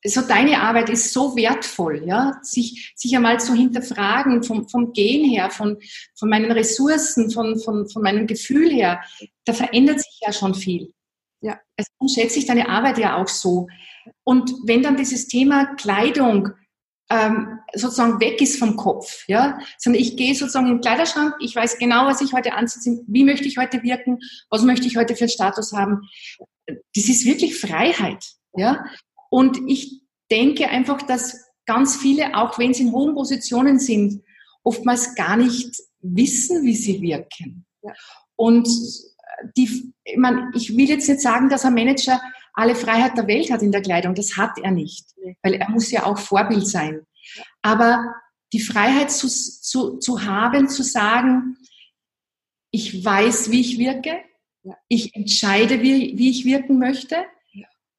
so deine Arbeit ist so wertvoll, ja, sich, sich einmal zu hinterfragen vom, vom Gehen her, von, von meinen Ressourcen, von, von, von meinem Gefühl her, da verändert sich ja schon viel. Ja. Also schätze ich deine Arbeit ja auch so. Und wenn dann dieses Thema Kleidung ähm, sozusagen weg ist vom Kopf, ja, sondern ich gehe sozusagen im Kleiderschrank, ich weiß genau, was ich heute anziehe, wie möchte ich heute wirken, was möchte ich heute für einen Status haben. Das ist wirklich Freiheit, ja. Und ich denke einfach, dass ganz viele, auch wenn sie in hohen Positionen sind, oftmals gar nicht wissen, wie sie wirken. Ja. Und die, ich, meine, ich will jetzt nicht sagen, dass ein Manager alle Freiheit der Welt hat in der Kleidung. Das hat er nicht, weil er muss ja auch Vorbild sein. Aber die Freiheit zu, zu, zu haben, zu sagen, ich weiß, wie ich wirke, ich entscheide, wie, wie ich wirken möchte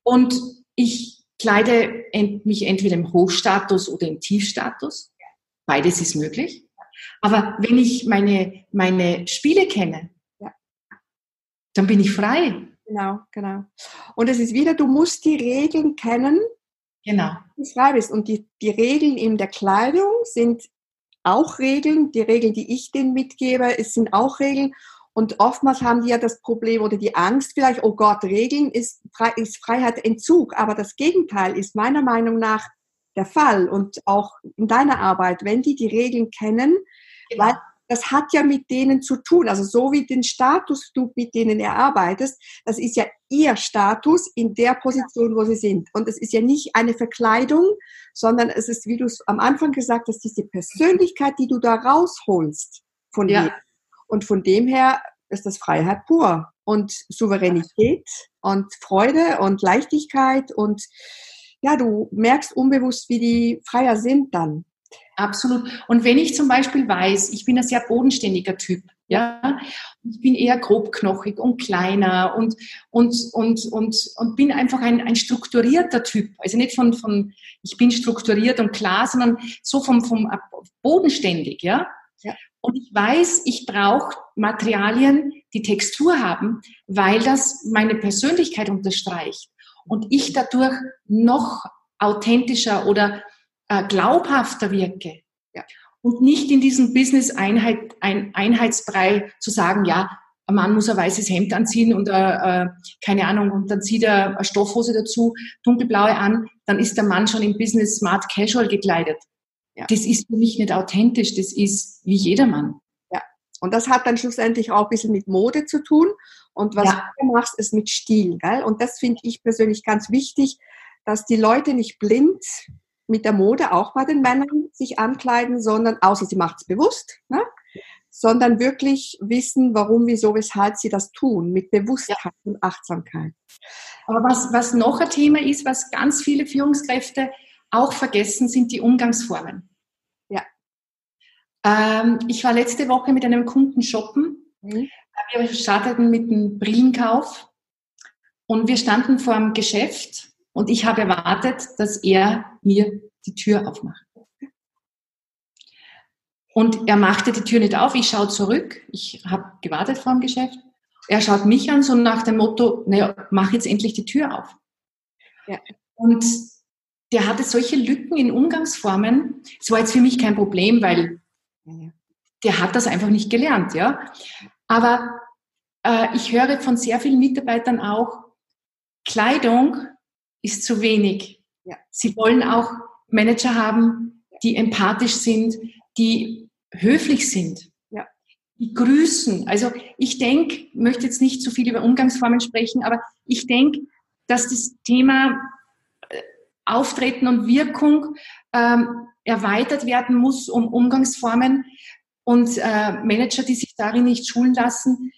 und ich kleide mich entweder im Hochstatus oder im Tiefstatus. Beides ist möglich. Aber wenn ich meine, meine Spiele kenne. Dann bin ich frei. Genau, genau. Und es ist wieder, du musst die Regeln kennen, genau. du frei bist. Und die, die Regeln in der Kleidung sind auch Regeln. Die Regeln, die ich denen mitgebe, es sind auch Regeln. Und oftmals haben die ja das Problem oder die Angst vielleicht, oh Gott, Regeln ist, ist Freiheit Entzug. Aber das Gegenteil ist meiner Meinung nach der Fall. Und auch in deiner Arbeit, wenn die die Regeln kennen, genau. weil das hat ja mit denen zu tun. Also so wie den Status du mit denen erarbeitest, das ist ja ihr Status in der Position, wo sie sind. Und es ist ja nicht eine Verkleidung, sondern es ist, wie du es am Anfang gesagt hast, diese Persönlichkeit, die du da rausholst von ja. dir. Und von dem her ist das Freiheit pur und Souveränität und Freude und Leichtigkeit und ja, du merkst unbewusst, wie die freier sind dann. Absolut. Und wenn ich zum Beispiel weiß, ich bin ein sehr bodenständiger Typ, ja, ich bin eher grobknochig und kleiner und, und, und, und, und bin einfach ein, ein strukturierter Typ. Also nicht von, von, ich bin strukturiert und klar, sondern so vom, vom bodenständig, ja. ja. Und ich weiß, ich brauche Materialien, die Textur haben, weil das meine Persönlichkeit unterstreicht und ich dadurch noch authentischer oder glaubhafter wirke. Ja. Und nicht in diesem Business-Einheitsbrei -Einheit, ein, zu sagen, ja, ein Mann muss ein weißes Hemd anziehen und äh, äh, keine Ahnung, und dann zieht er eine Stoffhose dazu, dunkelblaue an, dann ist der Mann schon im Business Smart Casual gekleidet. Ja. Das ist für mich nicht authentisch, das ist wie jedermann. Ja, und das hat dann schlussendlich auch ein bisschen mit Mode zu tun. Und was ja. du machst, ist mit Stil. Gell? Und das finde ich persönlich ganz wichtig, dass die Leute nicht blind mit der Mode, auch bei den Männern, sich ankleiden, sondern, außer sie macht es bewusst, ne? sondern wirklich wissen, warum, wieso, weshalb sie das tun, mit Bewusstheit ja. und Achtsamkeit. Aber was, was noch ein Thema ist, was ganz viele Führungskräfte auch vergessen, sind die Umgangsformen. Ja. Ähm, ich war letzte Woche mit einem Kunden shoppen. Mhm. Wir starteten mit einem Brillenkauf und wir standen vor dem Geschäft und ich habe erwartet, dass er mir die Tür aufmacht. Und er machte die Tür nicht auf, ich schaue zurück, ich habe gewartet vor dem Geschäft. Er schaut mich an, so nach dem Motto, naja, mach jetzt endlich die Tür auf. Ja. Und der hatte solche Lücken in Umgangsformen. Es war jetzt für mich kein Problem, weil der hat das einfach nicht gelernt, ja. Aber äh, ich höre von sehr vielen Mitarbeitern auch, Kleidung ist zu wenig. Ja. Sie wollen auch Manager haben, die empathisch sind, die höflich sind, ja. die grüßen. Also ich denke, möchte jetzt nicht zu viel über Umgangsformen sprechen, aber ich denke, dass das Thema äh, Auftreten und Wirkung ähm, erweitert werden muss um Umgangsformen. Und äh, Manager, die sich darin nicht schulen lassen,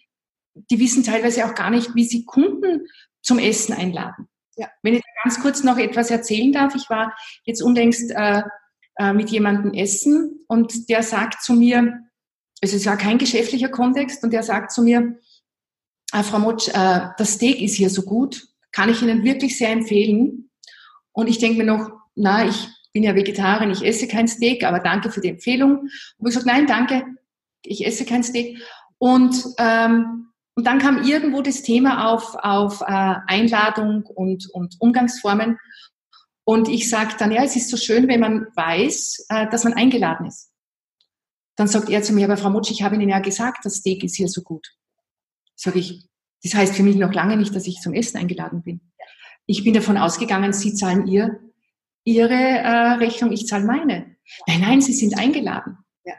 die wissen teilweise auch gar nicht, wie sie Kunden zum Essen einladen. Ja. Wenn ich ganz kurz noch etwas erzählen darf, ich war jetzt unlängst äh, äh, mit jemandem essen und der sagt zu mir, es war kein geschäftlicher Kontext und der sagt zu mir, äh, Frau Motsch, äh, das Steak ist hier so gut, kann ich Ihnen wirklich sehr empfehlen. Und ich denke mir noch, na, ich bin ja Vegetarierin, ich esse kein Steak, aber danke für die Empfehlung. Und ich sage, nein, danke, ich esse kein Steak. Und, ähm, und dann kam irgendwo das Thema auf, auf äh, Einladung und, und Umgangsformen. Und ich sage dann, ja, es ist so schön, wenn man weiß, äh, dass man eingeladen ist. Dann sagt er zu mir, aber Frau Mutsch, ich habe Ihnen ja gesagt, das Steak ist hier so gut. Sage ich, das heißt für mich noch lange nicht, dass ich zum Essen eingeladen bin. Ich bin davon ausgegangen, Sie zahlen ihr, Ihre äh, Rechnung, ich zahle meine. Nein, nein, Sie sind eingeladen. Ja.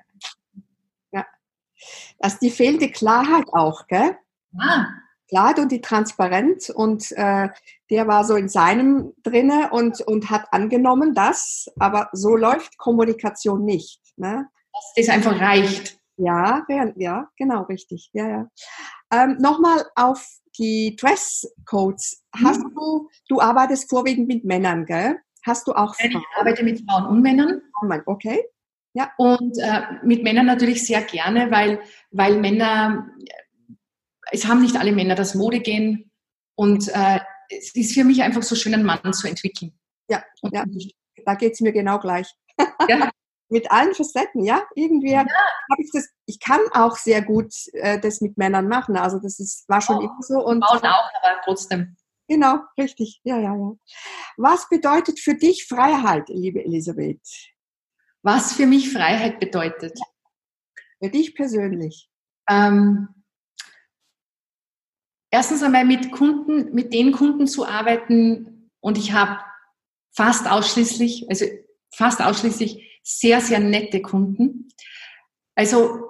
ja. Das ist die fehlende Klarheit auch, gell? Ah. Klarheit und die Transparenz und äh, der war so in seinem drinne und, und hat angenommen, dass, aber so läuft Kommunikation nicht. Ne? Dass das einfach reicht. Ja, ja, genau, richtig. Ja, ja. Ähm, Nochmal auf die Dresscodes. Hast mhm. du, du arbeitest vorwiegend mit Männern, gell? Hast du auch Frauen? Ich arbeite mit Frauen und Männern. Okay. Ja. Und äh, mit Männern natürlich sehr gerne, weil, weil Männer es haben nicht alle Männer das Modegehen und äh, es ist für mich einfach so schön, einen Mann zu entwickeln. Ja, und ja. da geht es mir genau gleich. Ja. mit allen Facetten, ja. Irgendwie ja. habe ich das, ich kann auch sehr gut äh, das mit Männern machen. Also das ist, war schon oh, immer so. Und Frauen auch, aber trotzdem. Genau, richtig. Ja, ja, ja. Was bedeutet für dich Freiheit, liebe Elisabeth? Was für mich Freiheit bedeutet? Für dich persönlich. Ähm, erstens einmal mit Kunden, mit den Kunden zu arbeiten und ich habe fast ausschließlich, also fast ausschließlich sehr, sehr nette Kunden. Also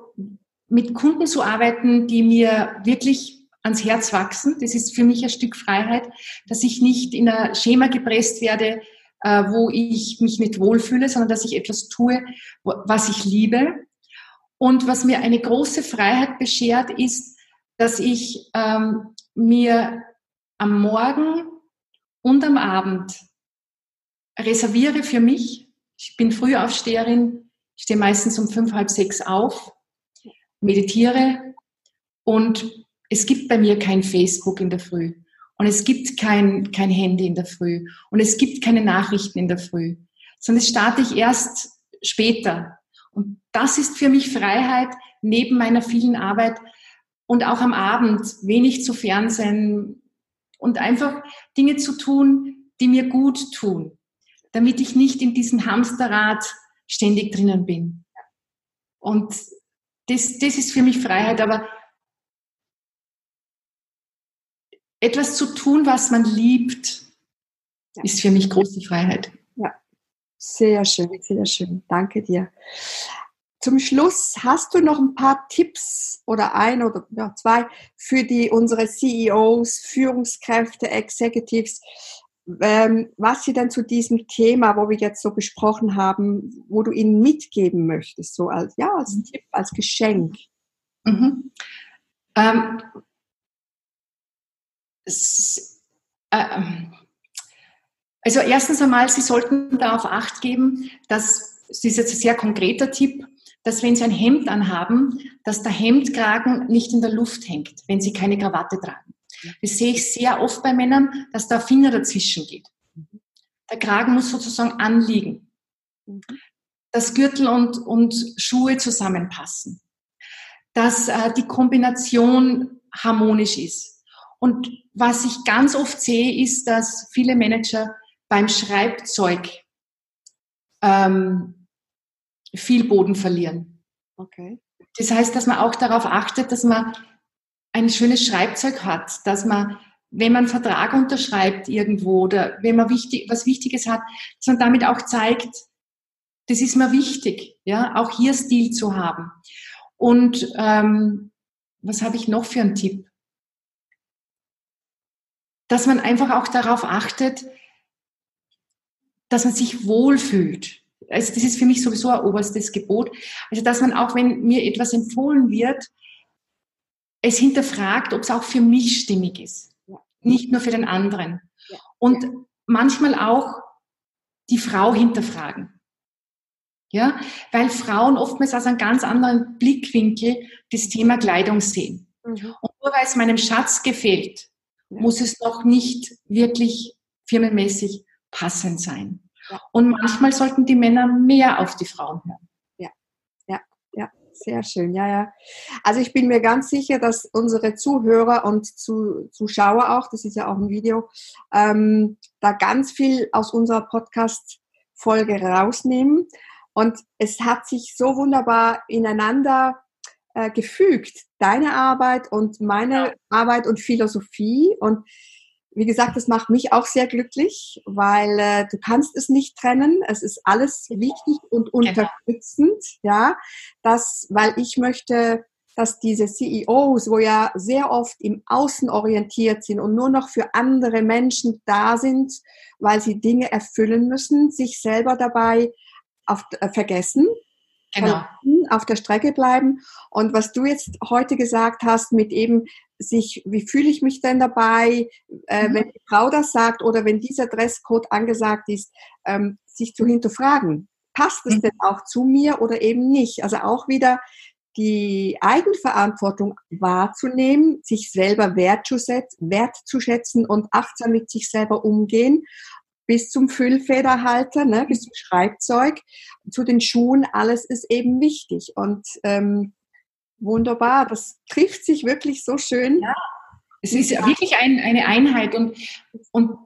mit Kunden zu arbeiten, die mir wirklich ans Herz wachsen, das ist für mich ein Stück Freiheit, dass ich nicht in ein Schema gepresst werde, äh, wo ich mich nicht wohlfühle, sondern dass ich etwas tue, was ich liebe. Und was mir eine große Freiheit beschert, ist, dass ich ähm, mir am Morgen und am Abend reserviere für mich. Ich bin Frühaufsteherin, stehe meistens um fünf, halb sechs auf, meditiere und es gibt bei mir kein Facebook in der Früh und es gibt kein, kein Handy in der Früh und es gibt keine Nachrichten in der Früh, sondern es starte ich erst später. Und das ist für mich Freiheit neben meiner vielen Arbeit, und auch am Abend wenig zu Fernsehen und einfach Dinge zu tun, die mir gut tun, damit ich nicht in diesem Hamsterrad ständig drinnen bin. Und das, das ist für mich Freiheit, aber etwas zu tun, was man liebt, ja. ist für mich große Freiheit. Ja, sehr schön, sehr schön. Danke dir. Zum Schluss hast du noch ein paar Tipps oder ein oder ja, zwei für die unsere CEOs, Führungskräfte, Executives, ähm, was sie dann zu diesem Thema, wo wir jetzt so besprochen haben, wo du ihnen mitgeben möchtest, so als ja als mhm. Tipp, als Geschenk. Mhm. Ähm, es, äh, also erstens einmal, Sie sollten darauf acht geben, dass, das ist jetzt ein sehr konkreter Tipp, dass wenn Sie ein Hemd anhaben, dass der Hemdkragen nicht in der Luft hängt, wenn Sie keine Krawatte tragen. Das sehe ich sehr oft bei Männern, dass der Finger dazwischen geht. Der Kragen muss sozusagen anliegen. Dass Gürtel und, und Schuhe zusammenpassen. Dass äh, die Kombination harmonisch ist. Und was ich ganz oft sehe, ist, dass viele Manager beim Schreibzeug ähm, viel Boden verlieren. Okay. Das heißt, dass man auch darauf achtet, dass man ein schönes Schreibzeug hat, dass man, wenn man einen Vertrag unterschreibt irgendwo oder wenn man wichtig, was Wichtiges hat, dass man damit auch zeigt, das ist mir wichtig, ja, auch hier Stil zu haben. Und ähm, was habe ich noch für einen Tipp? Dass man einfach auch darauf achtet, dass man sich wohlfühlt. Also das ist für mich sowieso ein oberstes Gebot. Also dass man auch, wenn mir etwas empfohlen wird, es hinterfragt, ob es auch für mich stimmig ist, ja. nicht nur für den anderen. Ja. Und ja. manchmal auch die Frau hinterfragen. Ja, weil Frauen oftmals aus einem ganz anderen Blickwinkel das Thema Kleidung sehen. Mhm. Und nur weil es meinem Schatz gefällt, muss es doch nicht wirklich firmenmäßig passend sein. Und manchmal sollten die Männer mehr auf die Frauen hören. Sehr schön, ja, ja. Also ich bin mir ganz sicher, dass unsere Zuhörer und Zuschauer auch, das ist ja auch ein Video, ähm, da ganz viel aus unserer Podcast-Folge rausnehmen. Und es hat sich so wunderbar ineinander äh, gefügt, deine Arbeit und meine Arbeit und Philosophie. Und wie gesagt, das macht mich auch sehr glücklich, weil äh, du kannst es nicht trennen. Es ist alles wichtig und genau. unterstützend, ja. Das, weil ich möchte, dass diese CEOs, wo ja sehr oft im Außen orientiert sind und nur noch für andere Menschen da sind, weil sie Dinge erfüllen müssen, sich selber dabei auf, äh, vergessen genau. auf der Strecke bleiben. Und was du jetzt heute gesagt hast, mit eben sich, wie fühle ich mich denn dabei, äh, mhm. wenn die Frau das sagt oder wenn dieser Dresscode angesagt ist, ähm, sich zu hinterfragen. Passt es mhm. denn auch zu mir oder eben nicht? Also auch wieder die Eigenverantwortung wahrzunehmen, sich selber wertzuschätzen und achtsam mit sich selber umgehen bis zum Füllfederhalter, ne, bis zum Schreibzeug, zu den Schuhen, alles ist eben wichtig. Und ähm, wunderbar, das trifft sich wirklich so schön. Ja, es ist ja wirklich ein, eine Einheit und, und,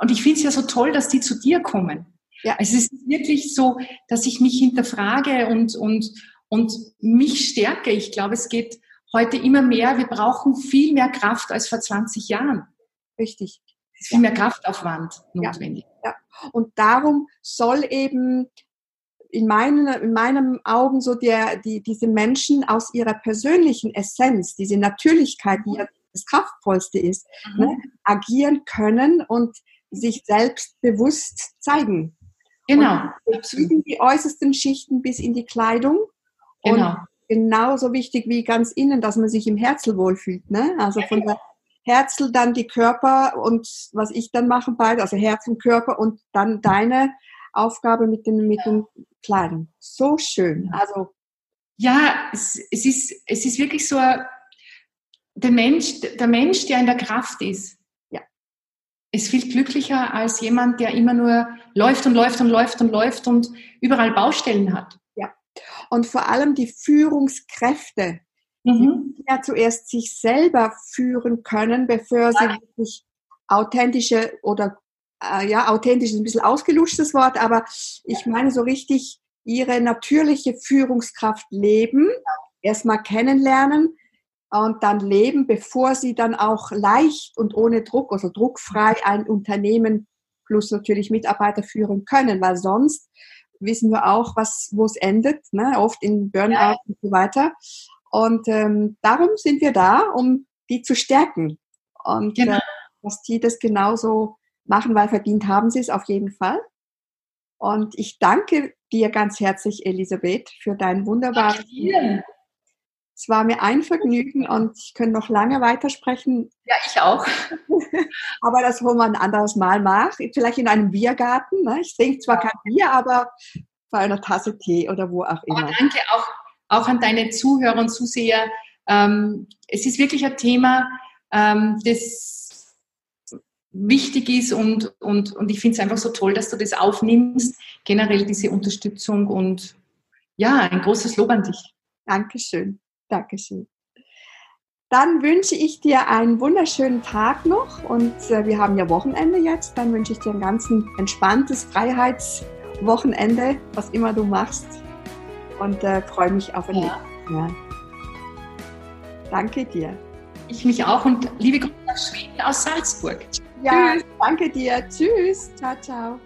und ich finde es ja so toll, dass die zu dir kommen. Ja. Es ist wirklich so, dass ich mich hinterfrage und, und, und mich stärke. Ich glaube, es geht heute immer mehr. Wir brauchen viel mehr Kraft als vor 20 Jahren. Richtig ist viel mehr Kraftaufwand notwendig. Ja, ja. Und darum soll eben in meinen, in meinen Augen so der, die, diese Menschen aus ihrer persönlichen Essenz, diese Natürlichkeit, die ja das Kraftvollste ist, mhm. ne, agieren können und sich selbst bewusst zeigen. Genau. In die äußersten Schichten bis in die Kleidung. Genau. Und genauso wichtig wie ganz innen, dass man sich im Herzen wohlfühlt. Ne? Also von der Herzl, dann die Körper und was ich dann mache, beide, also Herz und Körper und dann deine Aufgabe mit den, mit den Kleinen. So schön. Also. Ja, es, es, ist, es ist wirklich so, der Mensch, der Mensch, der in der Kraft ist, ja. ist viel glücklicher als jemand, der immer nur läuft und läuft und läuft und läuft und überall Baustellen hat. Ja. Und vor allem die Führungskräfte, mhm. die ja zuerst sich selber führen können, bevor sie wirklich authentische oder äh, ja, authentisch ist ein bisschen ausgeluschtes Wort, aber ich meine so richtig ihre natürliche Führungskraft leben, erstmal kennenlernen und dann leben, bevor sie dann auch leicht und ohne Druck, also druckfrei ein Unternehmen plus natürlich Mitarbeiter führen können, weil sonst wissen wir auch, was, wo es endet, ne? oft in Burnout ja. und so weiter. Und ähm, darum sind wir da, um die zu stärken. Und genau. äh, dass die das genauso machen, weil verdient haben sie es auf jeden Fall. Und ich danke dir ganz herzlich, Elisabeth, für dein wunderbares. Es war mir ein Vergnügen und ich könnte noch lange weitersprechen. Ja, ich auch. aber das wollen wir ein anderes Mal machen. Vielleicht in einem Biergarten. Ne? Ich trinke zwar kein Bier, aber bei einer Tasse Tee oder wo auch immer. Aber danke auch, auch an deine Zuhörer und Zuseher. Ähm, es ist wirklich ein Thema, ähm, das wichtig ist und, und, und ich finde es einfach so toll, dass du das aufnimmst. Generell diese Unterstützung und ja, ein großes Lob an dich. Dankeschön. Dankeschön. Dann wünsche ich dir einen wunderschönen Tag noch und äh, wir haben ja Wochenende jetzt. Dann wünsche ich dir ein ganz entspanntes Freiheitswochenende, was immer du machst. Und äh, freue mich auf ein ja. Mal. Danke dir. Ich mich auch und liebe Grüße nach Schweden aus Salzburg. Ja, Tschüss. danke dir. Tschüss. Ciao, ciao.